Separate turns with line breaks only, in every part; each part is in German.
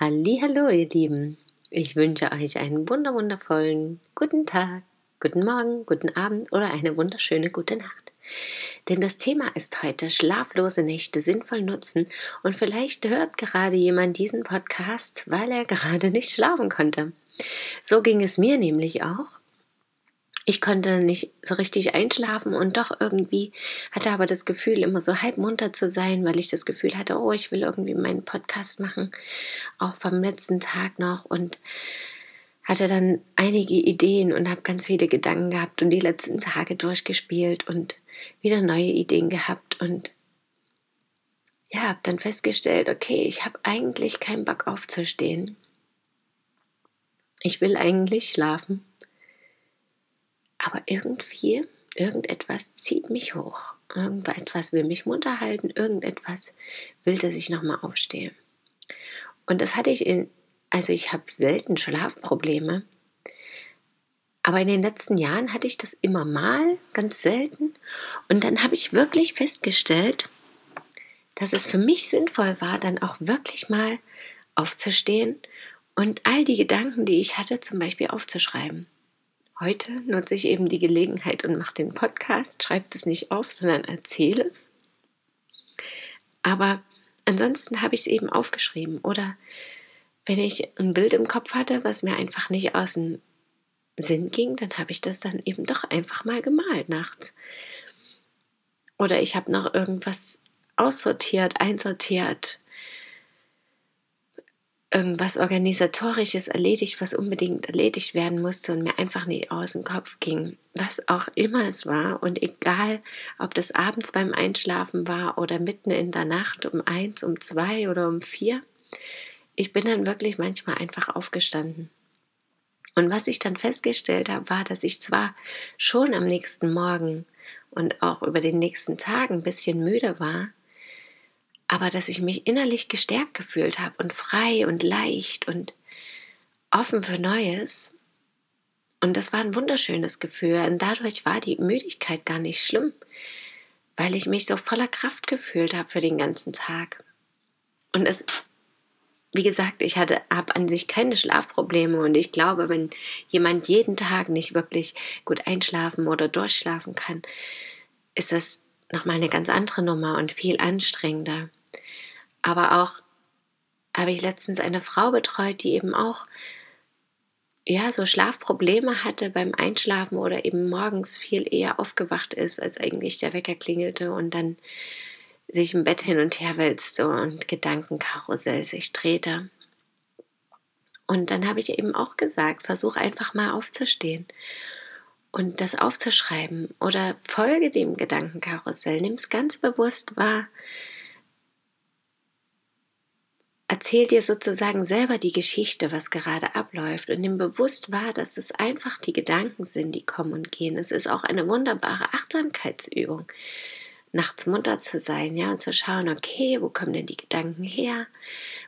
Hallo, ihr Lieben. Ich wünsche euch einen wunderwundervollen guten Tag, guten Morgen, guten Abend oder eine wunderschöne gute Nacht. Denn das Thema ist heute schlaflose Nächte sinnvoll nutzen und vielleicht hört gerade jemand diesen Podcast, weil er gerade nicht schlafen konnte. So ging es mir nämlich auch ich konnte nicht so richtig einschlafen und doch irgendwie hatte aber das Gefühl, immer so halb munter zu sein, weil ich das Gefühl hatte, oh, ich will irgendwie meinen Podcast machen, auch vom letzten Tag noch und hatte dann einige Ideen und habe ganz viele Gedanken gehabt und die letzten Tage durchgespielt und wieder neue Ideen gehabt und ja, habe dann festgestellt, okay, ich habe eigentlich keinen Bock aufzustehen. Ich will eigentlich schlafen aber irgendwie, irgendetwas zieht mich hoch. Irgendetwas will mich munter halten, irgendetwas will, dass ich nochmal aufstehe. Und das hatte ich in, also ich habe selten Schlafprobleme, aber in den letzten Jahren hatte ich das immer mal, ganz selten. Und dann habe ich wirklich festgestellt, dass es für mich sinnvoll war, dann auch wirklich mal aufzustehen und all die Gedanken, die ich hatte, zum Beispiel aufzuschreiben. Heute nutze ich eben die Gelegenheit und mache den Podcast, schreibe es nicht auf, sondern erzähle es. Aber ansonsten habe ich es eben aufgeschrieben. Oder wenn ich ein Bild im Kopf hatte, was mir einfach nicht aus dem Sinn ging, dann habe ich das dann eben doch einfach mal gemalt nachts. Oder ich habe noch irgendwas aussortiert, einsortiert, irgendwas Organisatorisches erledigt, was unbedingt erledigt werden musste und mir einfach nicht aus dem Kopf ging. Was auch immer es war und egal, ob das abends beim Einschlafen war oder mitten in der Nacht um eins, um zwei oder um vier, ich bin dann wirklich manchmal einfach aufgestanden. Und was ich dann festgestellt habe, war, dass ich zwar schon am nächsten Morgen und auch über den nächsten Tag ein bisschen müde war, aber dass ich mich innerlich gestärkt gefühlt habe und frei und leicht und offen für Neues. Und das war ein wunderschönes Gefühl. Und dadurch war die Müdigkeit gar nicht schlimm, weil ich mich so voller Kraft gefühlt habe für den ganzen Tag. Und es, wie gesagt, ich hatte ab an sich keine Schlafprobleme und ich glaube, wenn jemand jeden Tag nicht wirklich gut einschlafen oder durchschlafen kann, ist das nochmal eine ganz andere Nummer und viel anstrengender. Aber auch habe ich letztens eine Frau betreut, die eben auch ja, so Schlafprobleme hatte beim Einschlafen oder eben morgens viel eher aufgewacht ist, als eigentlich der Wecker klingelte und dann sich im Bett hin und her wälzte und Gedankenkarussell sich drehte. Und dann habe ich eben auch gesagt, versuch einfach mal aufzustehen und das aufzuschreiben oder folge dem Gedankenkarussell, nimm es ganz bewusst wahr, erzähl dir sozusagen selber die Geschichte, was gerade abläuft und nimm bewusst wahr, dass es einfach die Gedanken sind, die kommen und gehen. Es ist auch eine wunderbare Achtsamkeitsübung, nachts munter zu sein, ja, und zu schauen, okay, wo kommen denn die Gedanken her?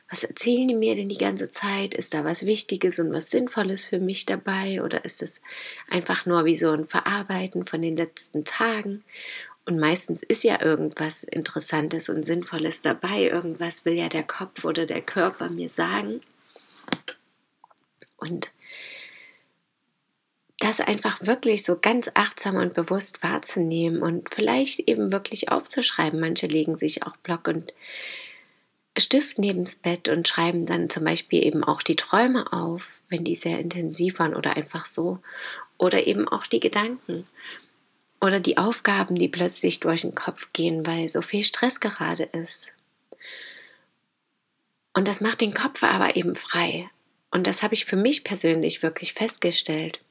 Was erzählen die mir denn die ganze Zeit? Ist da was Wichtiges und was Sinnvolles für mich dabei? Oder ist es einfach nur wie so ein Verarbeiten von den letzten Tagen? Und meistens ist ja irgendwas Interessantes und Sinnvolles dabei. Irgendwas will ja der Kopf oder der Körper mir sagen. Und das einfach wirklich so ganz achtsam und bewusst wahrzunehmen und vielleicht eben wirklich aufzuschreiben. Manche legen sich auch Block und Stift neben's Bett und schreiben dann zum Beispiel eben auch die Träume auf, wenn die sehr intensiv waren oder einfach so. Oder eben auch die Gedanken oder die Aufgaben, die plötzlich durch den Kopf gehen, weil so viel Stress gerade ist. Und das macht den Kopf aber eben frei. Und das habe ich für mich persönlich wirklich festgestellt.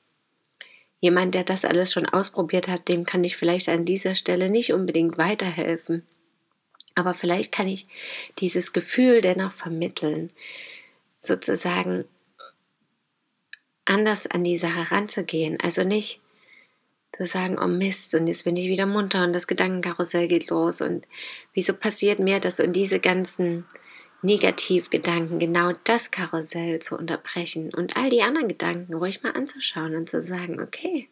Jemand, der das alles schon ausprobiert hat, dem kann ich vielleicht an dieser Stelle nicht unbedingt weiterhelfen. Aber vielleicht kann ich dieses Gefühl dennoch vermitteln. sozusagen anders an die Sache ranzugehen. Also nicht zu sagen, oh Mist, und jetzt bin ich wieder munter und das Gedankenkarussell geht los. Und wieso passiert mir das und diese ganzen Negativgedanken, genau das Karussell zu unterbrechen und all die anderen Gedanken ruhig mal anzuschauen und zu sagen, okay,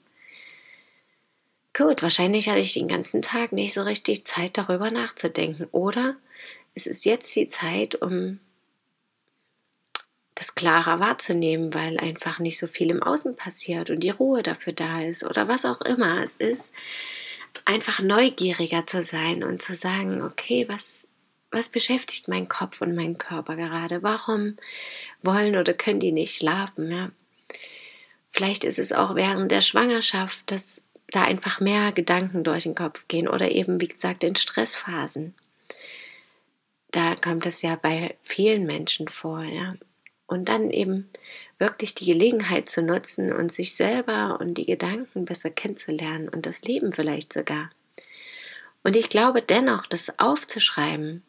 gut, wahrscheinlich hatte ich den ganzen Tag nicht so richtig Zeit darüber nachzudenken. Oder es ist jetzt die Zeit, um das klarer wahrzunehmen, weil einfach nicht so viel im Außen passiert und die Ruhe dafür da ist oder was auch immer es ist, einfach neugieriger zu sein und zu sagen, okay, was, was beschäftigt mein Kopf und mein Körper gerade? Warum wollen oder können die nicht schlafen? Ja? Vielleicht ist es auch während der Schwangerschaft, dass da einfach mehr Gedanken durch den Kopf gehen oder eben, wie gesagt, in Stressphasen. Da kommt es ja bei vielen Menschen vor, ja. Und dann eben wirklich die Gelegenheit zu nutzen und sich selber und die Gedanken besser kennenzulernen und das Leben vielleicht sogar. Und ich glaube dennoch, das aufzuschreiben,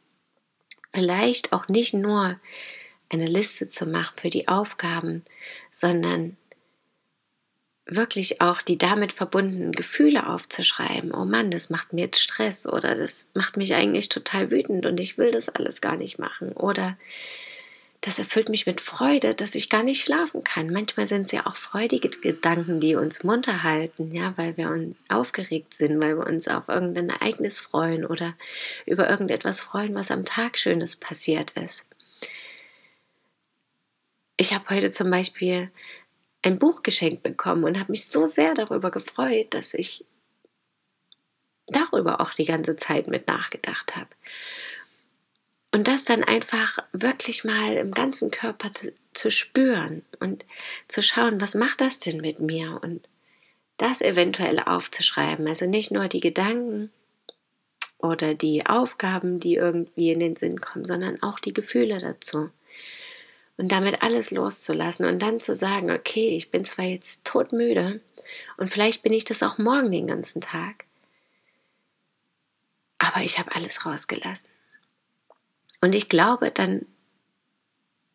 vielleicht auch nicht nur eine Liste zu machen für die Aufgaben, sondern wirklich auch die damit verbundenen Gefühle aufzuschreiben. Oh Mann, das macht mir jetzt Stress oder das macht mich eigentlich total wütend und ich will das alles gar nicht machen. Oder das erfüllt mich mit Freude, dass ich gar nicht schlafen kann. Manchmal sind es ja auch freudige Gedanken, die uns munter halten, ja, weil wir uns aufgeregt sind, weil wir uns auf irgendein Ereignis freuen oder über irgendetwas freuen, was am Tag Schönes passiert ist. Ich habe heute zum Beispiel ein Buch geschenkt bekommen und habe mich so sehr darüber gefreut, dass ich darüber auch die ganze Zeit mit nachgedacht habe. Und das dann einfach wirklich mal im ganzen Körper zu spüren und zu schauen, was macht das denn mit mir und das eventuell aufzuschreiben. Also nicht nur die Gedanken oder die Aufgaben, die irgendwie in den Sinn kommen, sondern auch die Gefühle dazu. Und damit alles loszulassen und dann zu sagen, okay, ich bin zwar jetzt todmüde und vielleicht bin ich das auch morgen den ganzen Tag, aber ich habe alles rausgelassen. Und ich glaube, dann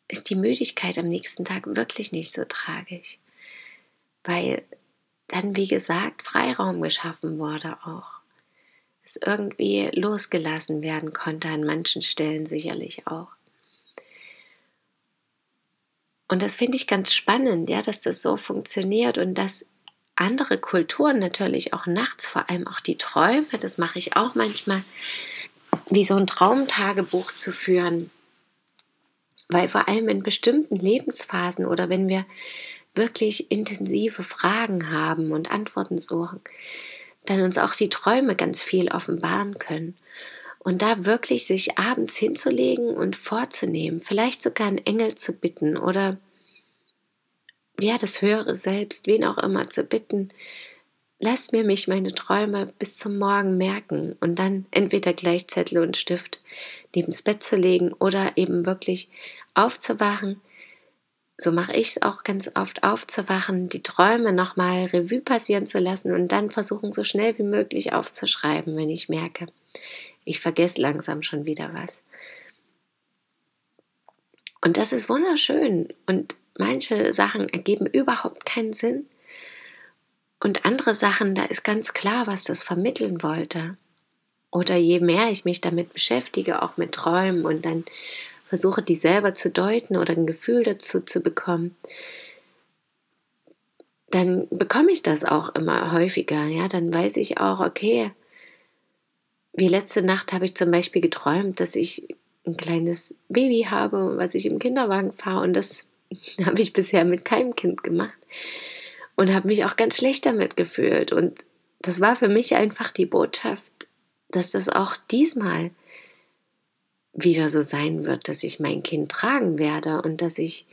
ist die Müdigkeit am nächsten Tag wirklich nicht so tragisch, weil dann, wie gesagt, Freiraum geschaffen wurde auch. Es irgendwie losgelassen werden konnte an manchen Stellen sicherlich auch. Und das finde ich ganz spannend, ja, dass das so funktioniert und dass andere Kulturen natürlich auch nachts, vor allem auch die Träume, das mache ich auch manchmal, wie so ein Traumtagebuch zu führen. Weil vor allem in bestimmten Lebensphasen oder wenn wir wirklich intensive Fragen haben und Antworten suchen, dann uns auch die Träume ganz viel offenbaren können. Und da wirklich sich abends hinzulegen und vorzunehmen, vielleicht sogar einen Engel zu bitten oder ja, das höhere Selbst, wen auch immer zu bitten, lass mir mich meine Träume bis zum Morgen merken und dann entweder gleich Zettel und Stift neben's Bett zu legen oder eben wirklich aufzuwachen. So mache ich es auch ganz oft aufzuwachen, die Träume nochmal Revue passieren zu lassen und dann versuchen, so schnell wie möglich aufzuschreiben, wenn ich merke, ich vergesse langsam schon wieder was. Und das ist wunderschön. Und manche Sachen ergeben überhaupt keinen Sinn. Und andere Sachen, da ist ganz klar, was das vermitteln wollte. Oder je mehr ich mich damit beschäftige, auch mit Träumen und dann versuche, die selber zu deuten oder ein Gefühl dazu zu bekommen, dann bekomme ich das auch immer häufiger. Ja, dann weiß ich auch, okay, wie letzte Nacht habe ich zum Beispiel geträumt, dass ich ein kleines Baby habe, was ich im Kinderwagen fahre und das habe ich bisher mit keinem Kind gemacht und habe mich auch ganz schlecht damit gefühlt. Und das war für mich einfach die Botschaft, dass das auch diesmal wieder so sein wird, dass ich mein Kind tragen werde und dass ich,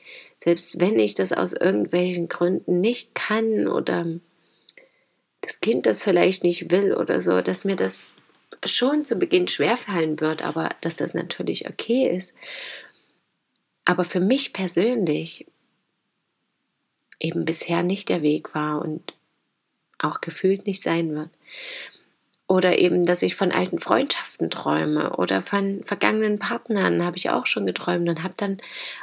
selbst wenn ich das aus irgendwelchen Gründen nicht kann oder das Kind das vielleicht nicht will oder so, dass mir das schon zu Beginn schwerfallen wird, aber dass das natürlich okay ist. Aber für mich persönlich eben bisher nicht der Weg war und auch gefühlt nicht sein wird. oder eben, dass ich von alten Freundschaften träume oder von vergangenen Partnern habe ich auch schon geträumt und habe dann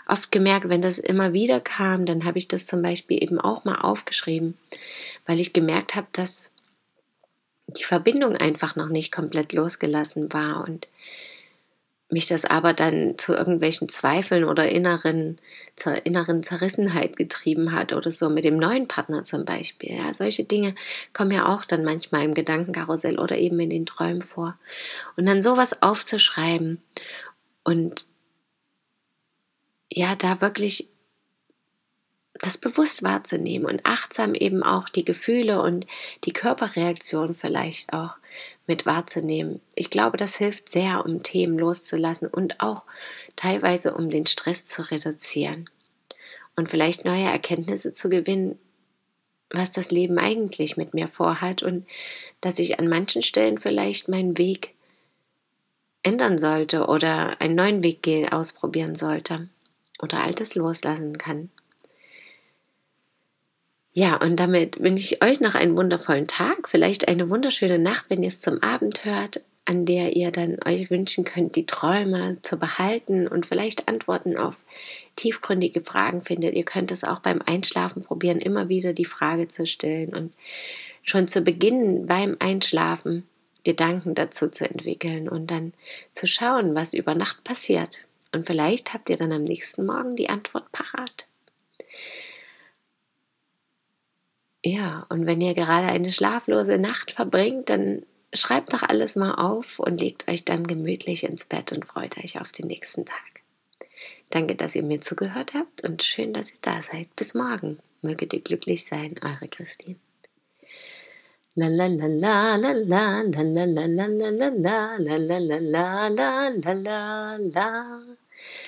oft gemerkt, wenn das immer wieder kam, dann habe ich das zum Beispiel eben auch mal aufgeschrieben, weil ich gemerkt habe, dass die Verbindung einfach noch nicht komplett losgelassen war und mich das aber dann zu irgendwelchen Zweifeln oder inneren, zur inneren Zerrissenheit getrieben hat oder so mit dem neuen Partner zum Beispiel. Ja, solche Dinge kommen ja auch dann manchmal im Gedankenkarussell oder eben in den Träumen vor. Und dann sowas aufzuschreiben und ja, da wirklich das bewusst wahrzunehmen und achtsam eben auch die Gefühle und die Körperreaktion vielleicht auch mit wahrzunehmen. Ich glaube, das hilft sehr, um Themen loszulassen und auch teilweise, um den Stress zu reduzieren und vielleicht neue Erkenntnisse zu gewinnen, was das Leben eigentlich mit mir vorhat und dass ich an manchen Stellen vielleicht meinen Weg ändern sollte oder einen neuen Weg ausprobieren sollte oder altes loslassen kann. Ja, und damit wünsche ich euch noch einen wundervollen Tag, vielleicht eine wunderschöne Nacht, wenn ihr es zum Abend hört, an der ihr dann euch wünschen könnt, die Träume zu behalten und vielleicht Antworten auf tiefgründige Fragen findet. Ihr könnt es auch beim Einschlafen probieren, immer wieder die Frage zu stellen und schon zu Beginn beim Einschlafen Gedanken dazu zu entwickeln und dann zu schauen, was über Nacht passiert. Und vielleicht habt ihr dann am nächsten Morgen die Antwort parat. Ja, und wenn ihr gerade eine schlaflose Nacht verbringt, dann schreibt doch alles mal auf und legt euch dann gemütlich ins Bett und freut euch auf den nächsten Tag. Danke, dass ihr mir zugehört habt und schön, dass ihr da seid. Bis morgen. Möget ihr glücklich sein, eure Christine. La